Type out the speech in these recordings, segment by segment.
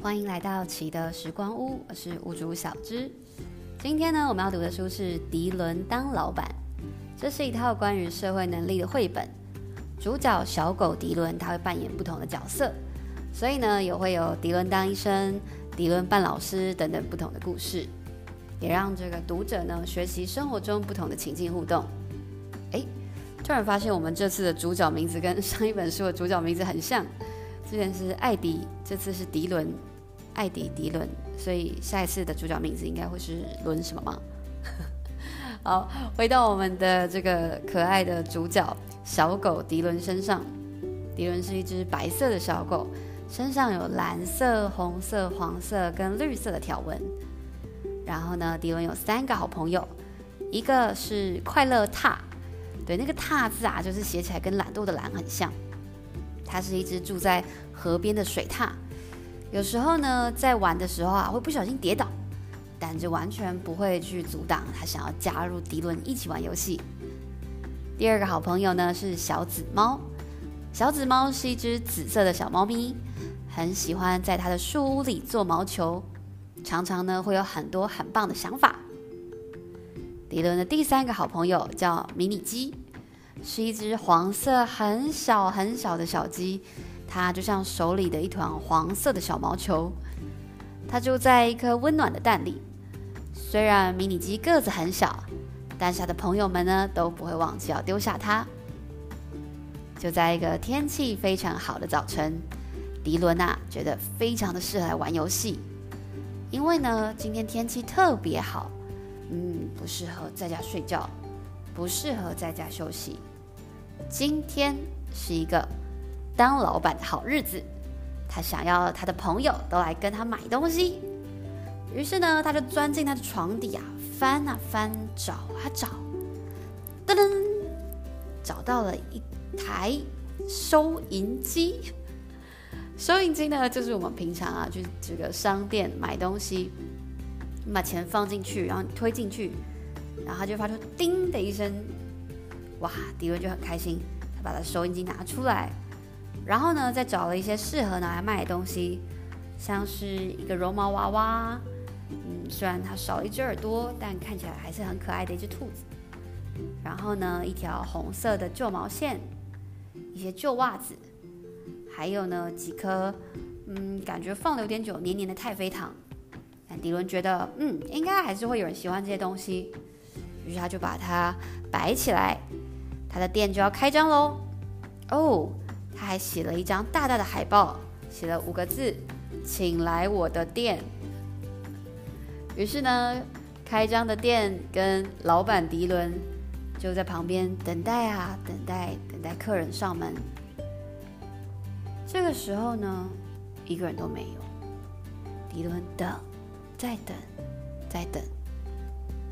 欢迎来到奇的时光屋，我是屋主小芝。今天呢，我们要读的书是《迪伦当老板》，这是一套关于社会能力的绘本。主角小狗迪伦，他会扮演不同的角色，所以呢，也会有迪伦当医生、迪伦扮老师等等不同的故事，也让这个读者呢学习生活中不同的情境互动。诶，突然发现我们这次的主角名字跟上一本书的主角名字很像。之前是艾迪，这次是迪伦，艾迪迪伦，所以下一次的主角名字应该会是伦什么吗？好，回到我们的这个可爱的主角小狗迪伦身上。迪伦是一只白色的小狗，身上有蓝色、红色、黄色跟绿色的条纹。然后呢，迪伦有三个好朋友，一个是快乐踏，对，那个踏字啊，就是写起来跟懒惰的懒很像。它是一只住在河边的水獭，有时候呢，在玩的时候啊，会不小心跌倒，但这完全不会去阻挡他想要加入迪伦一起玩游戏。第二个好朋友呢是小紫猫，小紫猫是一只紫色的小猫咪，很喜欢在它的树屋里做毛球，常常呢会有很多很棒的想法。迪伦的第三个好朋友叫迷你鸡。是一只黄色很小很小的小鸡，它就像手里的一团黄色的小毛球。它住在一颗温暖的蛋里。虽然迷你鸡个子很小，但是它的朋友们呢都不会忘记要丢下它。就在一个天气非常好的早晨，迪伦啊觉得非常的适合来玩游戏，因为呢今天天气特别好，嗯，不适合在家睡觉。不适合在家休息。今天是一个当老板的好日子，他想要他的朋友都来跟他买东西。于是呢，他就钻进他的床底啊，翻啊翻，找啊找，噔噔，找到了一台收银机。收银机呢，就是我们平常啊去这个商店买东西，你把钱放进去，然后推进去。然后就发出“叮”的一声，哇！迪伦就很开心，他把他收银机拿出来，然后呢，再找了一些适合拿来卖的东西，像是一个绒毛娃娃，嗯，虽然它少了一只耳朵，但看起来还是很可爱的一只兔子。然后呢，一条红色的旧毛线，一些旧袜子，还有呢几颗，嗯，感觉放了有点久、黏黏的太妃糖。但迪伦觉得，嗯，应该还是会有人喜欢这些东西。于是他就把它摆起来，他的店就要开张喽。哦，他还写了一张大大的海报，写了五个字：“请来我的店。”于是呢，开张的店跟老板迪伦就在旁边等待啊，等待，等待客人上门。这个时候呢，一个人都没有。迪伦等，再等，再等。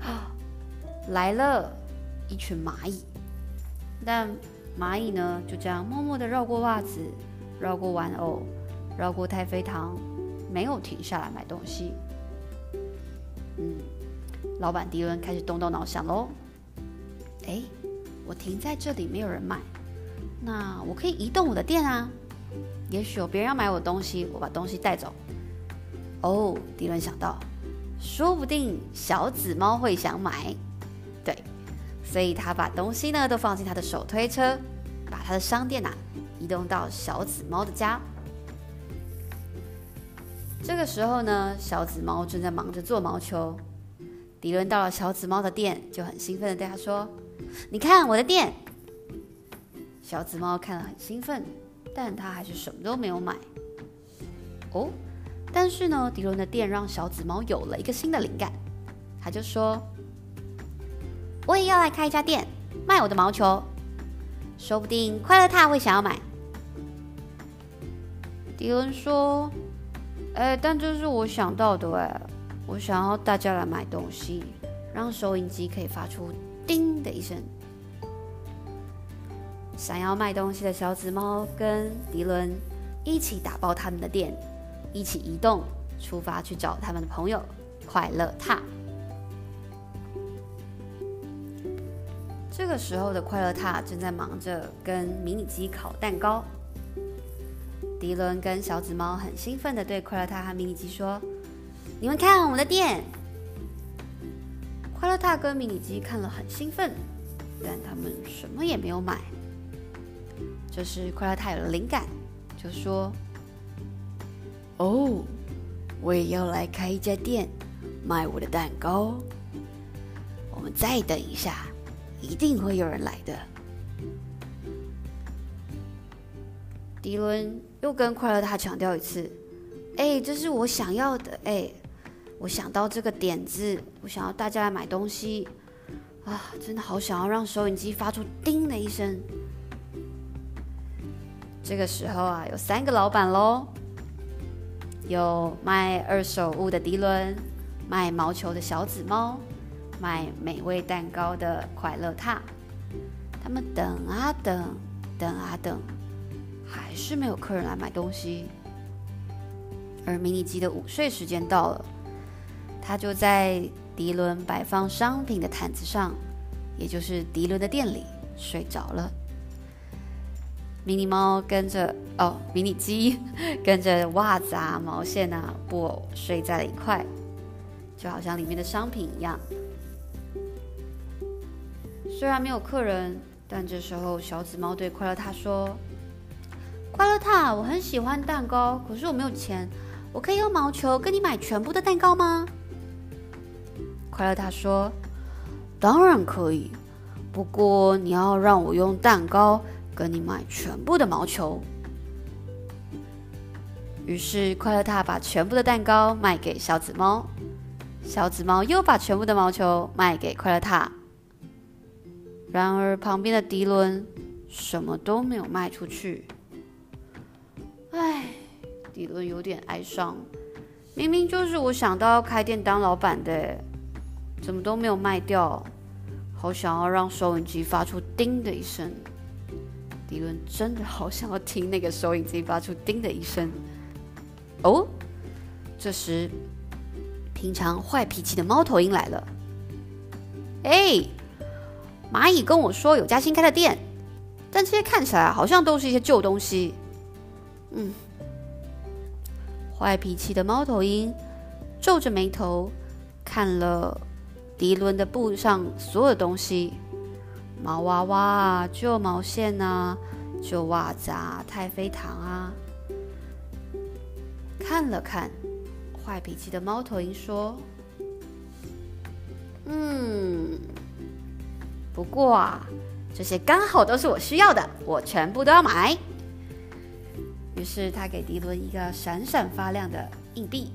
啊！来了一群蚂蚁，但蚂蚁呢就这样默默地绕过袜子，绕过玩偶，绕过太妃糖，没有停下来买东西。嗯，老板迪伦开始动动脑想喽。哎，我停在这里没有人买，那我可以移动我的店啊。也许有别人要买我的东西，我把东西带走。哦，迪伦想到，说不定小紫猫会想买。所以他把东西呢都放进他的手推车，把他的商店呐、移动到小紫猫的家。这个时候呢，小紫猫正在忙着做毛球。迪伦到了小紫猫的店，就很兴奋地对他说：“你看我的店。”小紫猫看了很兴奋，但他还是什么都没有买。哦，但是呢，迪伦的店让小紫猫有了一个新的灵感，他就说。我也要来开一家店，卖我的毛球，说不定快乐獭会想要买。迪伦说：“哎，但这是我想到的哎，我想要大家来买东西，让收银机可以发出叮的一声。”想要卖东西的小紫猫跟迪伦一起打包他们的店，一起移动，出发去找他们的朋友快乐獭。这个时候的快乐塔正在忙着跟迷你鸡烤蛋糕。迪伦跟小紫猫很兴奋地对快乐塔和迷你鸡说：“你们看我们的店！”快乐塔跟迷你鸡看了很兴奋，但他们什么也没有买。这时，快乐塔有了灵感，就说：“哦，我也要来开一家店，卖我的蛋糕。我们再等一下，一定会有人来的。”迪伦又跟快乐大强调一次：“哎，这是我想要的！哎，我想到这个点子，我想要大家来买东西啊！真的好想要让收银机发出‘叮’的一声。”这个时候啊，有三个老板喽：有卖二手物的迪伦，卖毛球的小紫猫，卖美味蛋糕的快乐獭。他们等啊等，等啊等。还是没有客人来买东西，而迷你鸡的午睡时间到了，他就在迪伦摆放商品的毯子上，也就是迪伦的店里睡着了。迷你猫跟着哦，迷你鸡跟着袜子啊、毛线啊、布偶睡在了一块，就好像里面的商品一样。虽然没有客人，但这时候小紫猫对快乐塔说。快乐塔，我很喜欢蛋糕，可是我没有钱，我可以用毛球跟你买全部的蛋糕吗？快乐塔说：“当然可以，不过你要让我用蛋糕跟你买全部的毛球。”于是快乐塔把全部的蛋糕卖给小紫猫，小紫猫又把全部的毛球卖给快乐塔。然而旁边的迪伦什么都没有卖出去。唉，迪伦有点哀伤。明明就是我想到要开店当老板的，怎么都没有卖掉？好想要让收音机发出“叮”的一声。迪伦真的好想要听那个收音机发出“叮”的一声。哦，这时，平常坏脾气的猫头鹰来了。哎，蚂蚁跟我说有家新开的店，但这些看起来好像都是一些旧东西。嗯，坏脾气的猫头鹰皱着眉头看了迪伦的布上所有东西：毛娃娃啊、旧毛线啊、旧袜子啊、太妃糖啊。看了看，坏脾气的猫头鹰说：“嗯，不过啊，这些刚好都是我需要的，我全部都要买。”于是他给迪伦一个闪闪发亮的硬币，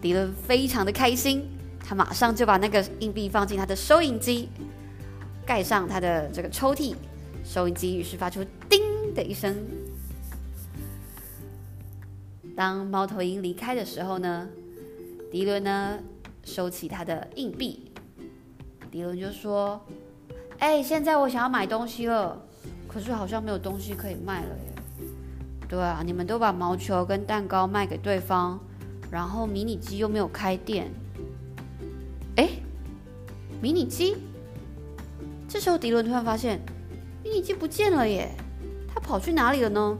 迪伦非常的开心，他马上就把那个硬币放进他的收银机，盖上他的这个抽屉，收银机于是发出“叮”的一声。当猫头鹰离开的时候呢，迪伦呢收起他的硬币，迪伦就说：“哎，现在我想要买东西了，可是好像没有东西可以卖了耶。”对啊，你们都把毛球跟蛋糕卖给对方，然后迷你鸡又没有开店。哎，迷你鸡？这时候迪伦突然发现，迷你鸡不见了耶，它跑去哪里了呢？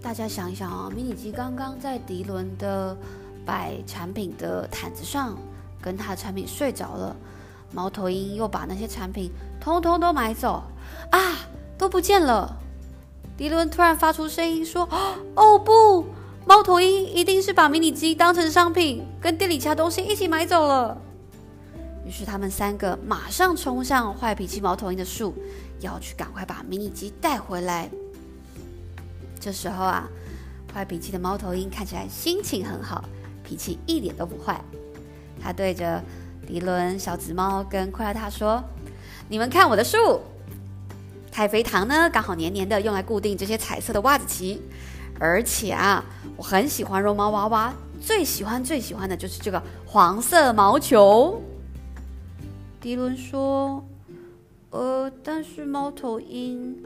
大家想一想啊，迷你鸡刚刚在迪伦的摆产品的毯子上，跟他的产品睡着了，猫头鹰又把那些产品通通都买走，啊，都不见了。迪伦突然发出声音说：“哦不，猫头鹰一定是把迷你鸡当成商品，跟店里其他东西一起买走了。”于是他们三个马上冲向坏脾气猫头鹰的树，要去赶快把迷你鸡带回来。这时候啊，坏脾气的猫头鹰看起来心情很好，脾气一点都不坏。他对着迪伦、小紫猫跟快乐獭说：“你们看我的树。”太妃糖呢，刚好黏黏的，用来固定这些彩色的袜子旗。而且啊，我很喜欢绒毛娃娃，最喜欢最喜欢的就是这个黄色毛球。迪伦说：“呃，但是猫头鹰，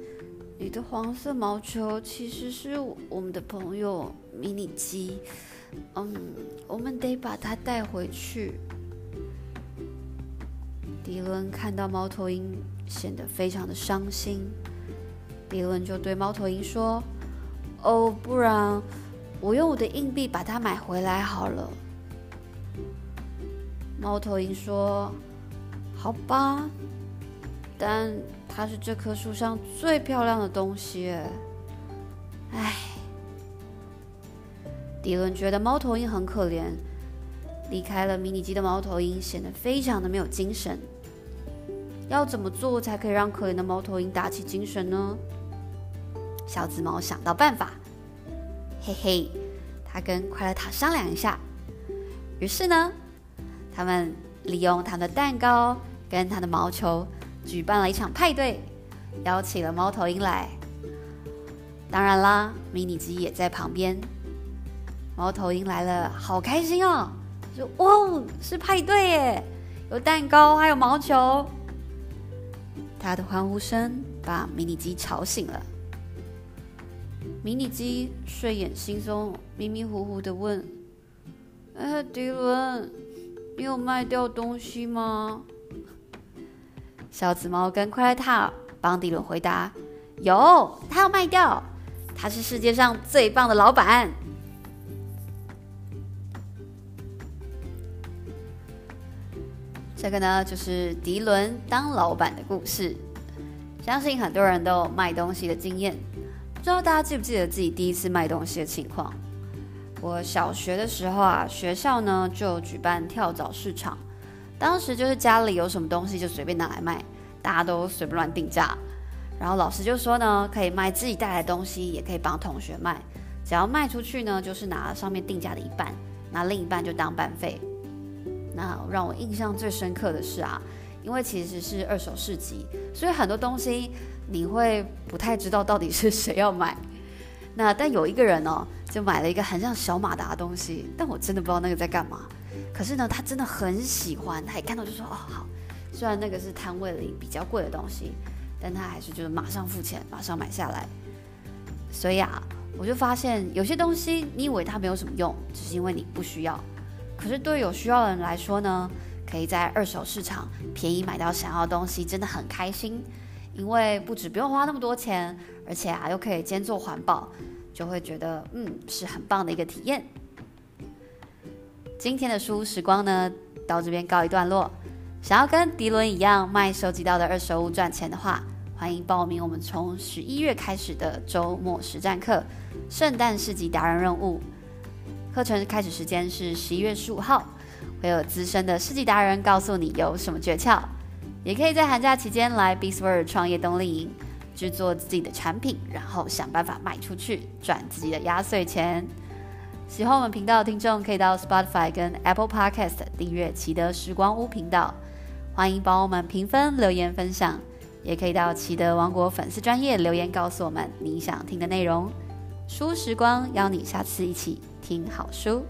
你的黄色毛球其实是我们的朋友迷你鸡，嗯，我们得把它带回去。”迪伦看到猫头鹰。显得非常的伤心，迪伦就对猫头鹰说：“哦，不然我用我的硬币把它买回来好了。猫头鹰说：“好吧，但它是这棵树上最漂亮的东西。”哎，迪伦觉得猫头鹰很可怜。离开了迷你鸡的猫头鹰显得非常的没有精神。要怎么做才可以让可怜的猫头鹰打起精神呢？小紫猫想到办法，嘿嘿，他跟快乐塔商量一下。于是呢，他们利用他们的蛋糕跟他的毛球，举办了一场派对，邀请了猫头鹰来。当然啦，迷你鸡也在旁边。猫头鹰来了，好开心哦！就哇，是派对耶，有蛋糕，还有毛球。他的欢呼声把迷你鸡吵醒了。迷你鸡睡眼惺忪、迷迷糊糊的问：“哎，迪伦，你有卖掉东西吗？”小紫猫跟快乐塔帮迪伦回答：“有，他要卖掉，他是世界上最棒的老板。”这个呢，就是迪伦当老板的故事。相信很多人都有卖东西的经验，不知道大家记不记得自己第一次卖东西的情况？我小学的时候啊，学校呢就举办跳蚤市场，当时就是家里有什么东西就随便拿来卖，大家都随便乱定价。然后老师就说呢，可以卖自己带来的东西，也可以帮同学卖，只要卖出去呢，就是拿上面定价的一半，拿另一半就当班费。那让我印象最深刻的是啊，因为其实是二手市集，所以很多东西你会不太知道到底是谁要买。那但有一个人哦，就买了一个很像小马达的东西，但我真的不知道那个在干嘛。可是呢，他真的很喜欢，他一看到就说：“哦，好。”虽然那个是摊位里比较贵的东西，但他还是就是马上付钱，马上买下来。所以啊，我就发现有些东西你以为它没有什么用，只是因为你不需要。可是对有需要的人来说呢，可以在二手市场便宜买到想要的东西，真的很开心。因为不止不用花那么多钱，而且啊又可以兼做环保，就会觉得嗯是很棒的一个体验。今天的书屋时光呢，到这边告一段落。想要跟迪伦一样卖收集到的二手物赚钱的话，欢迎报名我们从十一月开始的周末实战课——圣诞市集达人任务。课程开始时间是十一月十五号，会有资深的世纪达人告诉你有什么诀窍，也可以在寒假期间来 BeastWorld 创业冬令营，制作自己的产品，然后想办法卖出去，赚自己的压岁钱。喜欢我们频道的听众可以到 Spotify 跟 Apple Podcast 订阅奇德时光屋频道，欢迎帮我们评分、留言、分享，也可以到奇德王国粉丝专页留言告诉我们你想听的内容。书时光邀你下次一起听好书。